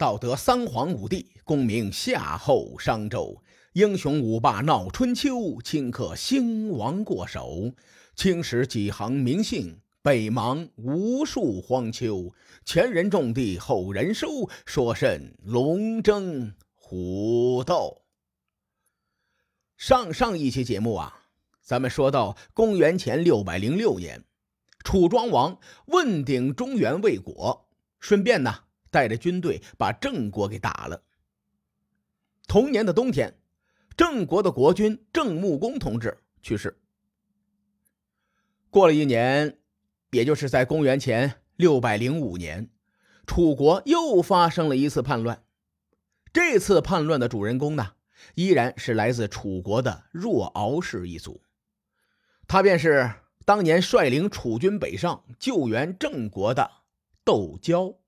道德三皇五帝，功名夏后商周。英雄五霸闹春秋，顷刻兴亡过手。青史几行名姓，北邙无数荒丘。前人种地，后人收，说甚龙争虎斗？上上一期节目啊，咱们说到公元前六百零六年，楚庄王问鼎中原未果，顺便呢带着军队把郑国给打了。同年的冬天。郑国的国君郑穆公同志去世。过了一年，也就是在公元前六百零五年，楚国又发生了一次叛乱。这次叛乱的主人公呢，依然是来自楚国的若敖氏一族，他便是当年率领楚军北上救援郑国的窦交。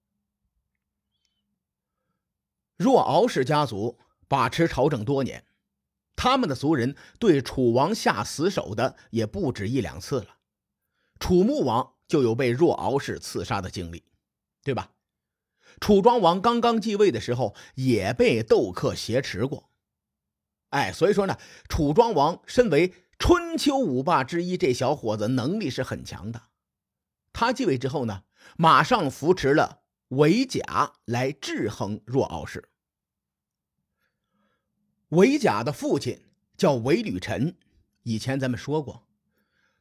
若敖氏家族把持朝政多年。他们的族人对楚王下死手的也不止一两次了，楚穆王就有被若敖氏刺杀的经历，对吧？楚庄王刚刚继位的时候也被窦克挟持过，哎，所以说呢，楚庄王身为春秋五霸之一，这小伙子能力是很强的。他继位之后呢，马上扶持了韦甲来制衡若敖氏。韦甲的父亲叫韦履臣，以前咱们说过，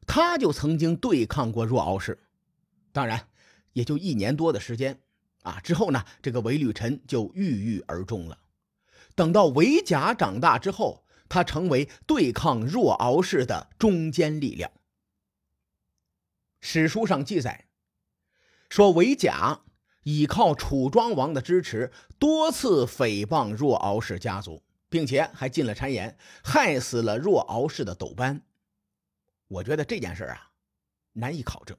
他就曾经对抗过若敖氏，当然也就一年多的时间啊。之后呢，这个韦履臣就郁郁而终了。等到韦甲长大之后，他成为对抗若敖氏的中坚力量。史书上记载说，韦甲依靠楚庄王的支持，多次诽谤若敖氏家族。并且还进了谗言，害死了若敖氏的斗班。我觉得这件事啊，难以考证。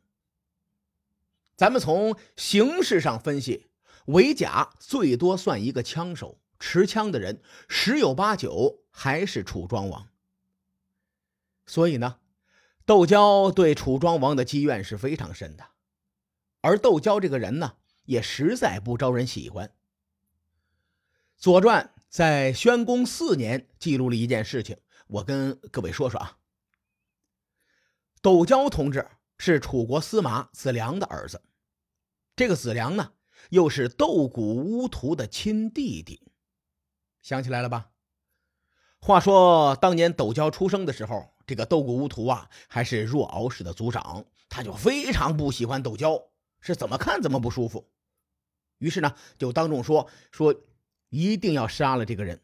咱们从形式上分析，韦甲最多算一个枪手，持枪的人十有八九还是楚庄王。所以呢，窦娇对楚庄王的积怨是非常深的。而窦娇这个人呢，也实在不招人喜欢。《左传》。在宣公四年，记录了一件事情，我跟各位说说啊。斗椒同志是楚国司马子良的儿子，这个子良呢，又是斗谷乌图的亲弟弟，想起来了吧？话说当年斗椒出生的时候，这个斗谷乌图啊，还是若敖氏的族长，他就非常不喜欢斗椒，是怎么看怎么不舒服，于是呢，就当众说说。一定要杀了这个人，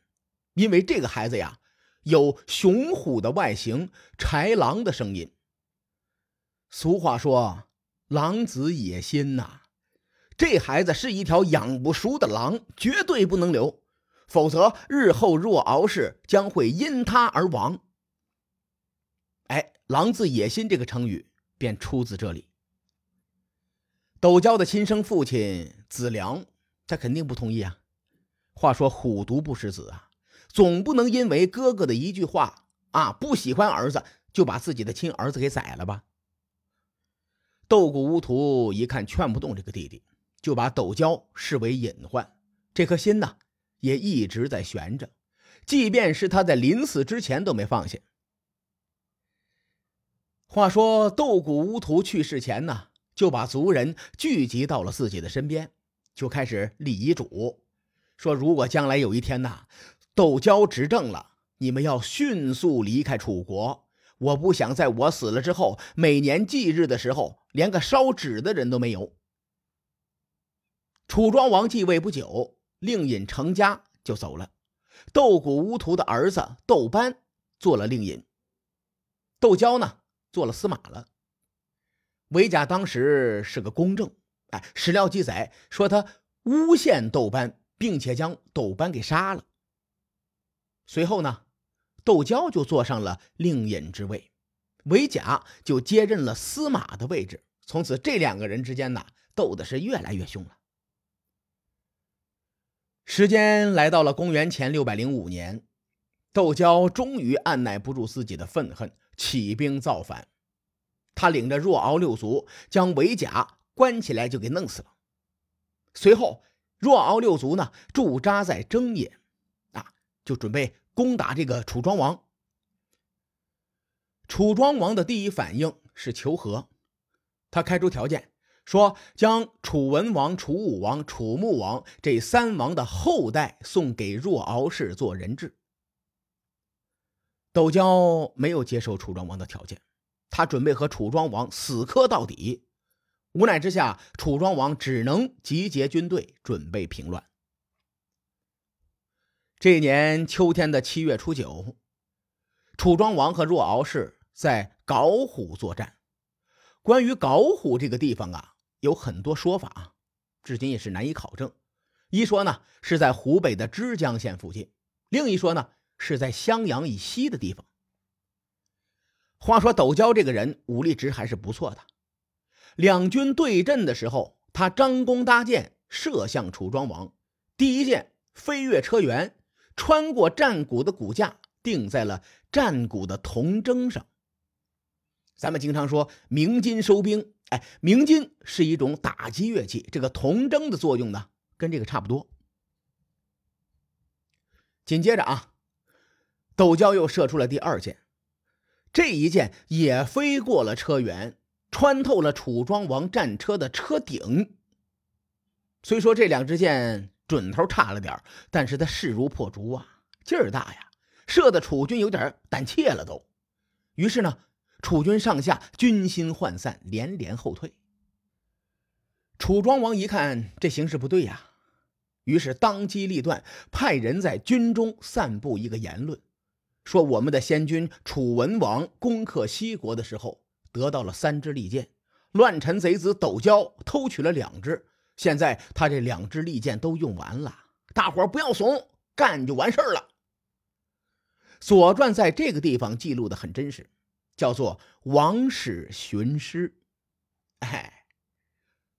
因为这个孩子呀，有雄虎的外形，豺狼的声音。俗话说“狼子野心”呐，这孩子是一条养不熟的狼，绝对不能留，否则日后若敖氏将会因他而亡。哎，“狼子野心”这个成语便出自这里。斗娇的亲生父亲子良，他肯定不同意啊。话说虎毒不食子啊，总不能因为哥哥的一句话啊，不喜欢儿子就把自己的亲儿子给宰了吧？斗谷乌图一看劝不动这个弟弟，就把斗椒视为隐患，这颗心呢也一直在悬着，即便是他在临死之前都没放下。话说斗谷乌图去世前呢，就把族人聚集到了自己的身边，就开始立遗嘱。说：“如果将来有一天呐，窦交执政了，你们要迅速离开楚国。我不想在我死了之后，每年忌日的时候，连个烧纸的人都没有。”楚庄王继位不久，令尹成家就走了，窦谷乌图的儿子窦班做了令尹，窦交呢做了司马了。韦甲当时是个公正，哎，史料记载说他诬陷窦班。并且将窦班给杀了。随后呢，窦交就坐上了令尹之位，韦甲就接任了司马的位置。从此，这两个人之间呢，斗的是越来越凶了。时间来到了公元前六百零五年，窦交终于按耐不住自己的愤恨，起兵造反。他领着若敖六族，将韦甲关起来，就给弄死了。随后。若敖六族呢驻扎在征野，啊，就准备攻打这个楚庄王。楚庄王的第一反应是求和，他开出条件，说将楚文王、楚武王、楚穆王这三王的后代送给若敖氏做人质。斗椒没有接受楚庄王的条件，他准备和楚庄王死磕到底。无奈之下，楚庄王只能集结军队准备平乱。这一年秋天的七月初九，楚庄王和若敖氏。在皋虎作战。关于皋虎这个地方啊，有很多说法，至今也是难以考证。一说呢是在湖北的枝江县附近，另一说呢是在襄阳以西的地方。话说斗椒这个人武力值还是不错的。两军对阵的时候，他张弓搭箭，射向楚庄王。第一箭飞越车辕，穿过战鼓的骨架，定在了战鼓的铜筝上。咱们经常说鸣金收兵，哎，鸣金是一种打击乐器，这个铜筝的作用呢，跟这个差不多。紧接着啊，斗椒又射出了第二箭，这一箭也飞过了车辕，穿透了楚庄王战车的车顶。虽说这两支箭准头差了点但是他势如破竹啊，劲儿大呀，射的楚军有点胆怯了都。于是呢。楚军上下军心涣散，连连后退。楚庄王一看这形势不对呀，于是当机立断，派人在军中散布一个言论，说我们的先君楚文王攻克西国的时候，得到了三支利剑，乱臣贼子斗椒偷取了两支，现在他这两支利剑都用完了，大伙不要怂，干就完事儿了。《左传》在这个地方记录的很真实。叫做王室寻师，哎，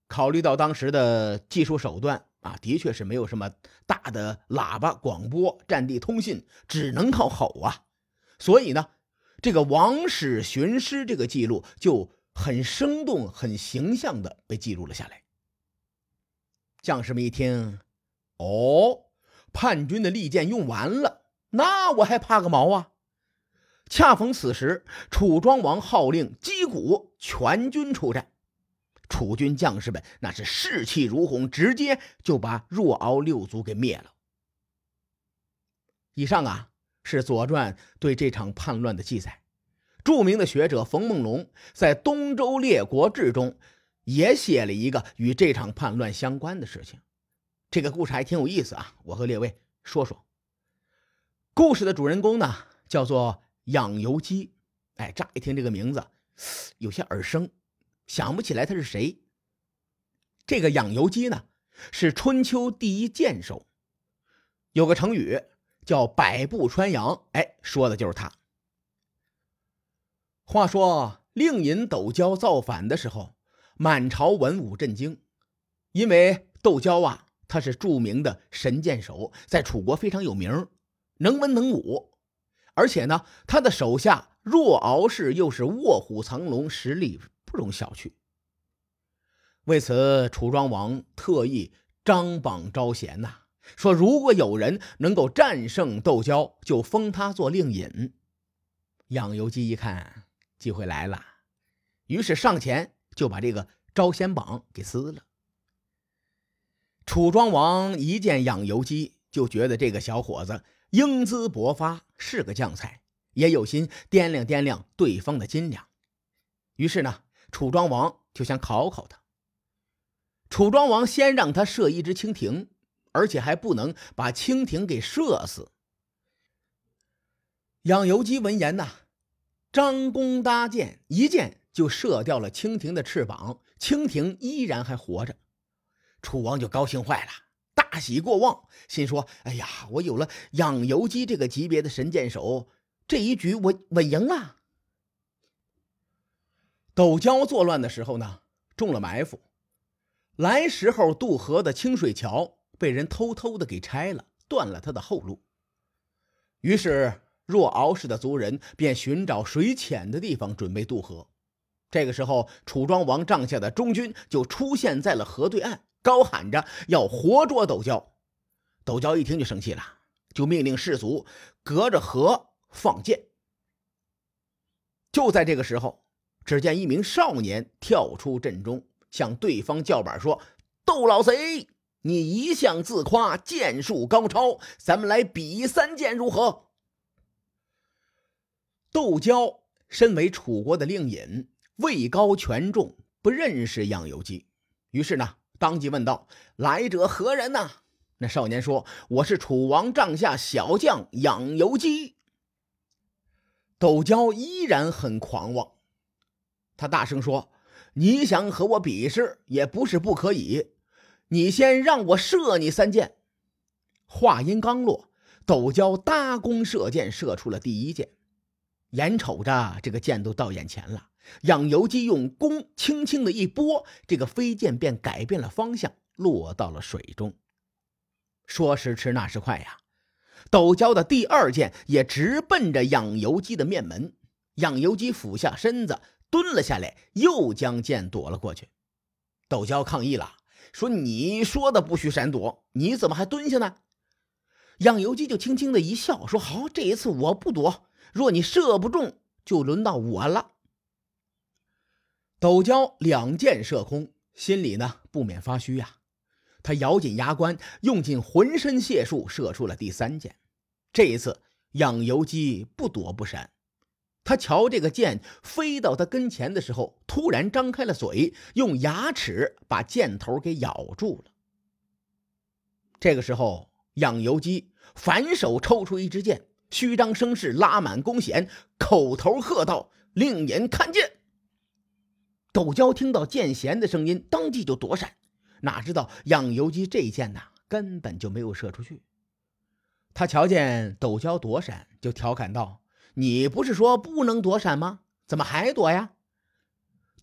考虑到当时的技术手段啊，的确是没有什么大的喇叭广播、战地通信，只能靠吼啊。所以呢，这个王室寻师这个记录就很生动、很形象的被记录了下来。将士们一听，哦，叛军的利剑用完了，那我还怕个毛啊！恰逢此时，楚庄王号令击鼓，全军出战。楚军将士们那是士气如虹，直接就把若敖六族给灭了。以上啊是《左传》对这场叛乱的记载。著名的学者冯梦龙在《东周列国志》中也写了一个与这场叛乱相关的事情。这个故事还挺有意思啊，我和列位说说。故事的主人公呢，叫做。养由基，哎，乍一听这个名字有些耳生，想不起来他是谁。这个养由基呢，是春秋第一剑手，有个成语叫“百步穿杨”，哎，说的就是他。话说令尹斗椒造反的时候，满朝文武震惊，因为斗椒啊，他是著名的神箭手，在楚国非常有名，能文能武。而且呢，他的手下若敖氏又是卧虎藏龙，实力不容小觑。为此，楚庄王特意张榜招贤呐，说如果有人能够战胜窦骁，就封他做令尹。养由基一看机会来了，于是上前就把这个招贤榜给撕了。楚庄王一见养由基，就觉得这个小伙子。英姿勃发，是个将才，也有心掂量掂量对方的斤两。于是呢，楚庄王就想考考他。楚庄王先让他射一只蜻蜓，而且还不能把蜻蜓给射死。养由基闻言呐，张弓搭箭，一箭就射掉了蜻蜓的翅膀，蜻蜓依然还活着。楚王就高兴坏了。大喜过望，心说：“哎呀，我有了养由基这个级别的神箭手，这一局我稳赢了。”斗椒作乱的时候呢，中了埋伏，来时候渡河的清水桥被人偷偷的给拆了，断了他的后路。于是若敖氏的族人便寻找水浅的地方准备渡河。这个时候，楚庄王帐下的中军就出现在了河对岸，高喊着要活捉斗椒。斗椒一听就生气了，就命令士卒隔着河放箭。就在这个时候，只见一名少年跳出阵中，向对方叫板说：“窦老贼，你一向自夸剑术高超，咱们来比三剑如何？”窦娇身为楚国的令尹，位高权重，不认识养由基，于是呢，当即问道：“来者何人呐？”那少年说：“我是楚王帐下小将养由基。”窦娇依然很狂妄，他大声说：“你想和我比试，也不是不可以。你先让我射你三箭。”话音刚落，斗椒搭弓射箭，射出了第一箭。眼瞅着这个箭都到眼前了，养由基用弓轻轻的一拨，这个飞箭便改变了方向，落到了水中。说时迟，那时快呀！斗椒的第二箭也直奔着养由基的面门，养由基俯下身子蹲了下来，又将箭躲了过去。斗椒抗议了，说：“你说的不许闪躲，你怎么还蹲下呢？”养由基就轻轻的一笑，说：“好，这一次我不躲，若你射不中，就轮到我了。”斗椒两箭射空，心里呢不免发虚呀。他咬紧牙关，用尽浑身解数，射出了第三箭。这一次，养由基不躲不闪。他瞧这个箭飞到他跟前的时候，突然张开了嘴，用牙齿把箭头给咬住了。这个时候，养由基反手抽出一支箭，虚张声势，拉满弓弦，口头喝道：“令尹看剑！”斗椒听到箭弦的声音，当即就躲闪。哪知道养由基这一箭呐，根本就没有射出去。他瞧见斗椒躲闪，就调侃道：“你不是说不能躲闪吗？怎么还躲呀？”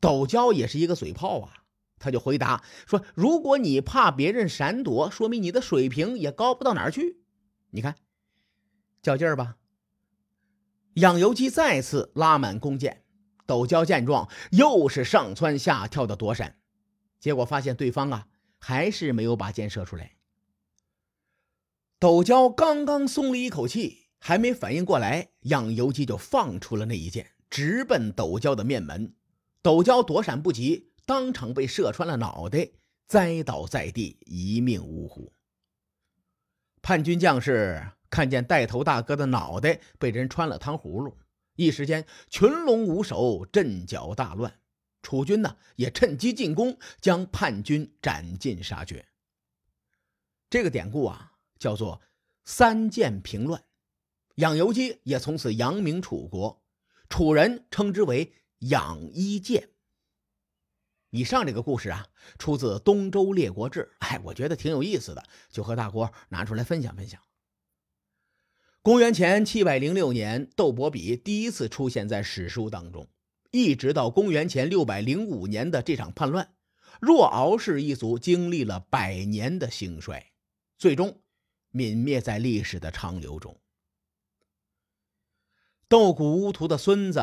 斗椒也是一个嘴炮啊，他就回答说：“如果你怕别人闪躲，说明你的水平也高不到哪儿去。你看，较劲儿吧。”养由基再次拉满弓箭，斗椒见状，又是上蹿下跳的躲闪。结果发现对方啊，还是没有把箭射出来。斗椒刚刚松了一口气，还没反应过来，养由基就放出了那一箭，直奔斗椒的面门。斗椒躲闪不及，当场被射穿了脑袋，栽倒在地，一命呜呼。叛军将士看见带头大哥的脑袋被人穿了汤葫芦，一时间群龙无首，阵脚大乱。楚军呢，也趁机进攻，将叛军斩尽杀绝。这个典故啊，叫做“三箭平乱”。养由基也从此扬名楚国，楚人称之为“养一剑”。以上这个故事啊，出自《东周列国志》，哎，我觉得挺有意思的，就和大伙拿出来分享分享。公元前七百零六年，窦伯比第一次出现在史书当中。一直到公元前六百零五年的这场叛乱，若敖氏一族经历了百年的兴衰，最终泯灭在历史的长流中。斗谷乌图的孙子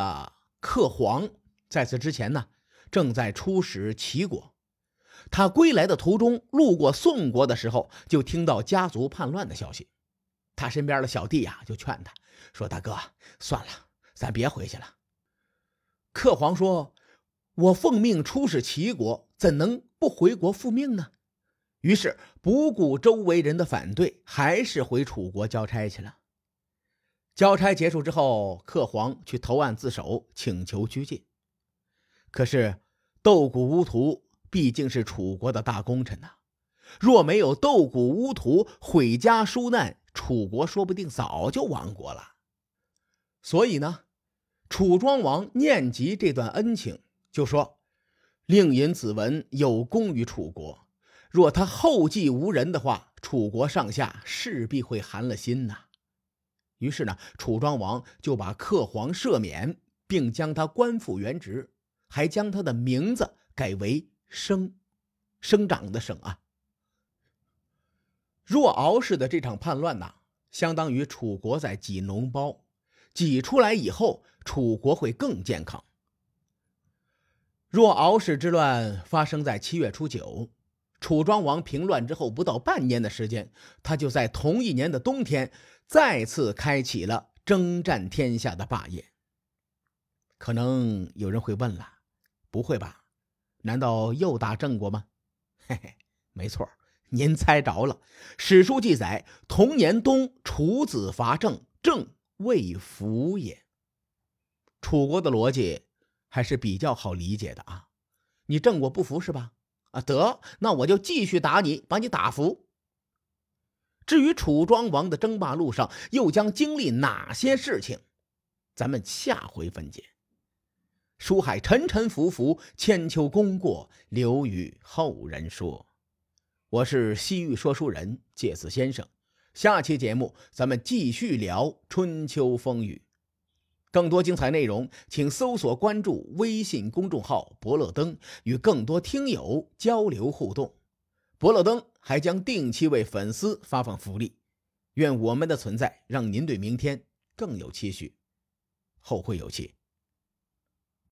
克黄在此之前呢，正在出使齐国。他归来的途中，路过宋国的时候，就听到家族叛乱的消息。他身边的小弟呀，就劝他说：“大哥，算了，咱别回去了。”克皇说：“我奉命出使齐国，怎能不回国复命呢？”于是不顾周围人的反对，还是回楚国交差去了。交差结束之后，克皇去投案自首，请求拘禁。可是斗谷乌图毕竟是楚国的大功臣呐，若没有斗谷乌图毁家纾难，楚国说不定早就亡国了。所以呢？楚庄王念及这段恩情，就说：“令尹子文有功于楚国，若他后继无人的话，楚国上下势必会寒了心呐。”于是呢，楚庄王就把克皇赦免，并将他官复原职，还将他的名字改为生，生长的生啊。若敖氏的这场叛乱呐，相当于楚国在挤脓包。挤出来以后，楚国会更健康。若敖氏之乱发生在七月初九，楚庄王平乱之后不到半年的时间，他就在同一年的冬天再次开启了征战天下的霸业。可能有人会问了，不会吧？难道又打郑国吗？嘿嘿，没错，您猜着了。史书记载，同年冬，楚子伐郑，郑未服也。楚国的逻辑还是比较好理解的啊。你郑国不服是吧？啊，得，那我就继续打你，把你打服。至于楚庄王的争霸路上又将经历哪些事情，咱们下回分解。书海沉沉浮浮，千秋功过留与后人说。我是西域说书人介子先生，下期节目咱们继续聊春秋风雨。更多精彩内容，请搜索关注微信公众号“伯乐灯”，与更多听友交流互动。博乐登还将定期为粉丝发放福利。愿我们的存在让您对明天更有期许。后会有期。